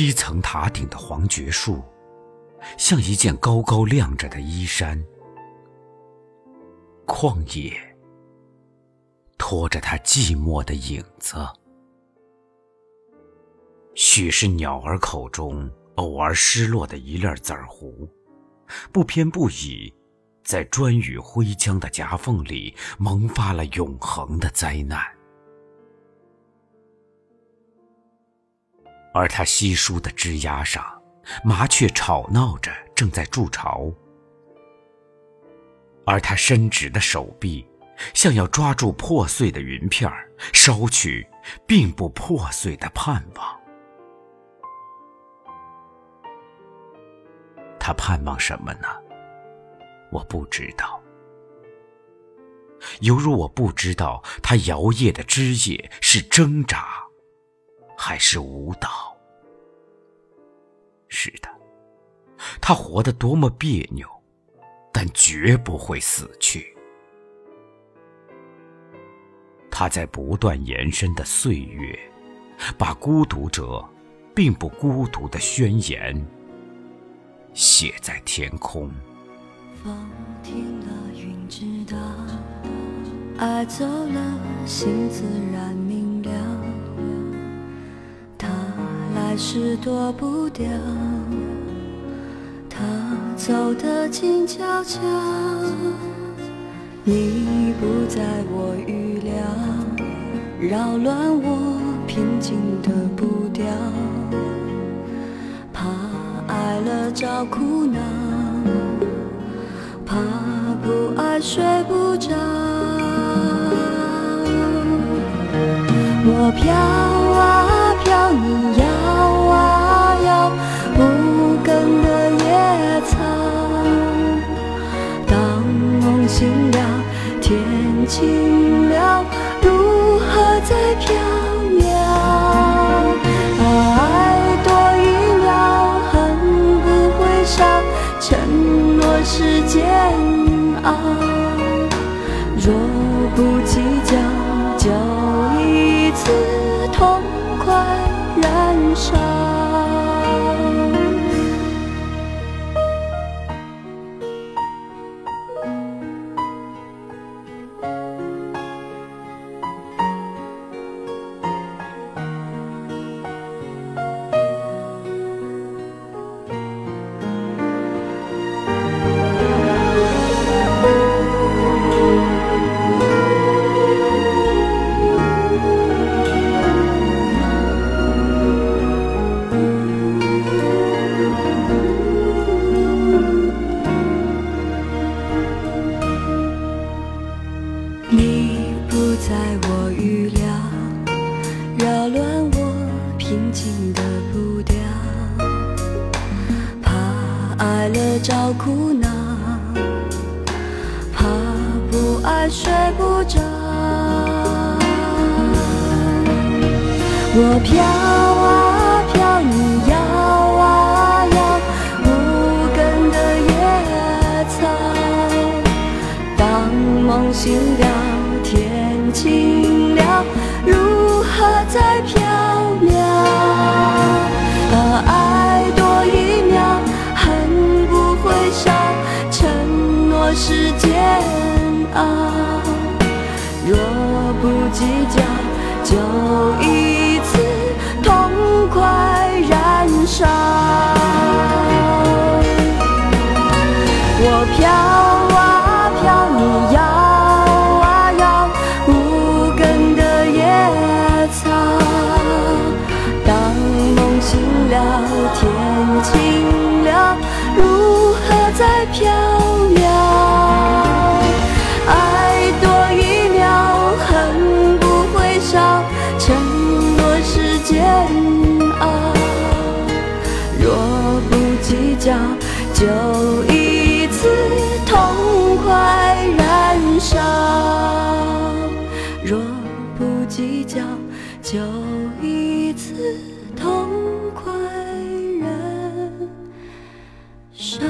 七层塔顶的黄桷树，像一件高高亮着的衣衫。旷野拖着它寂寞的影子，许是鸟儿口中偶尔失落的一粒籽儿糊，不偏不倚，在砖与灰浆的夹缝里萌发了永恒的灾难。而它稀疏的枝丫上，麻雀吵闹着，正在筑巢。而他伸直的手臂，像要抓住破碎的云片儿，捎去并不破碎的盼望。他盼望什么呢？我不知道。犹如我不知道他摇曳的枝叶是挣扎，还是舞蹈。是的，他活得多么别扭。但绝不会死去。他在不断延伸的岁月，把孤独者并不孤独的宣言写在天空。风停了，云知道，爱走了，心自然明还是躲不掉。他走得静悄悄，你不在我预料，扰乱我平静的步调，怕爱了找苦恼，怕不爱睡不着，我飘啊飘，你摇，无根的野草。当梦醒了，天晴了，如何再飘渺？爱多一秒，恨不会少，承诺是煎熬。若不计较，就一次痛快燃烧。你不在我预料，扰乱我平静的步调，怕爱了找苦恼，怕不爱睡不着。我飘情了，如何再飘渺？爱多一秒，恨不会少，承诺是煎熬。若不计较，就一秒爱多一秒，恨不会少。承诺是煎熬，若不计较，就一次痛快燃烧；若不计较，就一次痛快燃烧。